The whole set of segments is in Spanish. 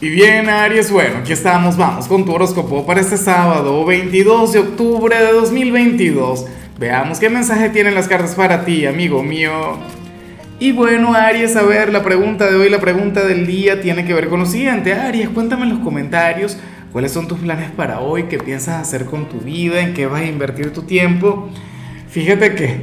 Y bien, Aries, bueno, aquí estamos, vamos con tu horóscopo para este sábado, 22 de octubre de 2022. Veamos qué mensaje tienen las cartas para ti, amigo mío. Y bueno, Aries, a ver, la pregunta de hoy, la pregunta del día tiene que ver con lo siguiente. Aries, cuéntame en los comentarios cuáles son tus planes para hoy, qué piensas hacer con tu vida, en qué vas a invertir tu tiempo. Fíjate que,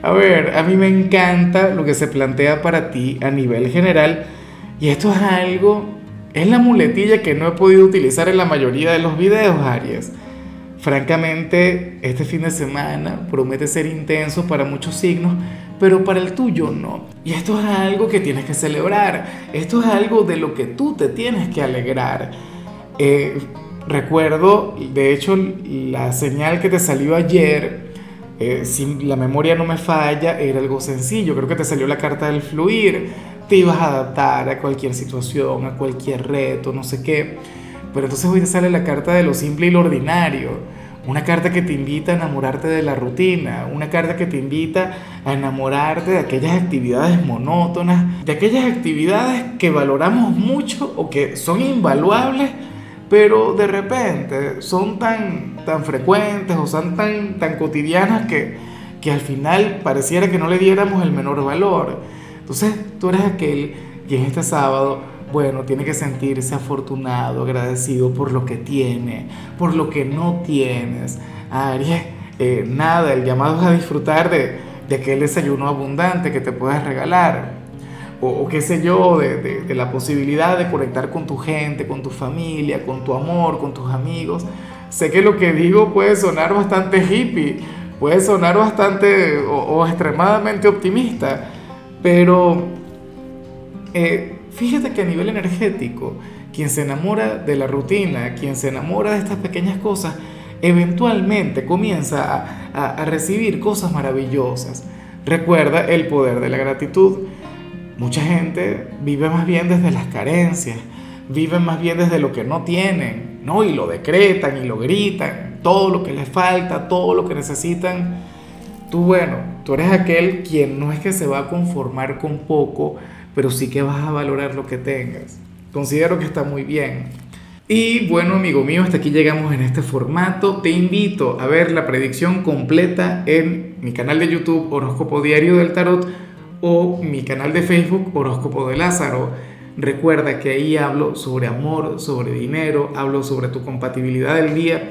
a ver, a mí me encanta lo que se plantea para ti a nivel general. Y esto es algo es la muletilla que no he podido utilizar en la mayoría de los videos, Aries. Francamente, este fin de semana promete ser intenso para muchos signos, pero para el tuyo no. Y esto es algo que tienes que celebrar. Esto es algo de lo que tú te tienes que alegrar. Eh, recuerdo, de hecho, la señal que te salió ayer, eh, si la memoria no me falla, era algo sencillo. Creo que te salió la carta del fluir te ibas a adaptar a cualquier situación, a cualquier reto, no sé qué. Pero entonces hoy te sale la carta de lo simple y lo ordinario. Una carta que te invita a enamorarte de la rutina, una carta que te invita a enamorarte de aquellas actividades monótonas, de aquellas actividades que valoramos mucho o que son invaluables, pero de repente son tan, tan frecuentes o son tan, tan cotidianas que, que al final pareciera que no le diéramos el menor valor. Entonces tú eres aquel que en este sábado, bueno, tiene que sentirse afortunado, agradecido por lo que tiene, por lo que no tienes. Aries, eh, nada, el llamado es a disfrutar de, de, aquel desayuno abundante que te puedes regalar. O, qué sé yo, de, la posibilidad de conectar con tu gente, con tu familia, con tu amor, con tus amigos. Sé que lo que digo puede sonar bastante hippie, puede sonar bastante o extremadamente optimista, pero eh, fíjate que a nivel energético, quien se enamora de la rutina, quien se enamora de estas pequeñas cosas, eventualmente comienza a, a, recibir cosas maravillosas. Recuerda el poder de la gratitud. Mucha gente vive más bien desde las carencias, vive más bien desde lo que no tienen, ¿no? Y lo decretan y lo gritan, todo lo que les falta, todo lo que necesitan Tú, bueno, tú eres aquel quien no es que se va a conformar con poco, pero sí que vas a valorar lo que tengas. Considero que está muy bien. Y bueno, amigo mío, hasta aquí llegamos en este formato. Te invito a ver la predicción completa en mi canal de YouTube Horóscopo Diario del Tarot o mi canal de Facebook Horóscopo de Lázaro. Recuerda que ahí hablo sobre amor, sobre dinero, hablo sobre tu compatibilidad del día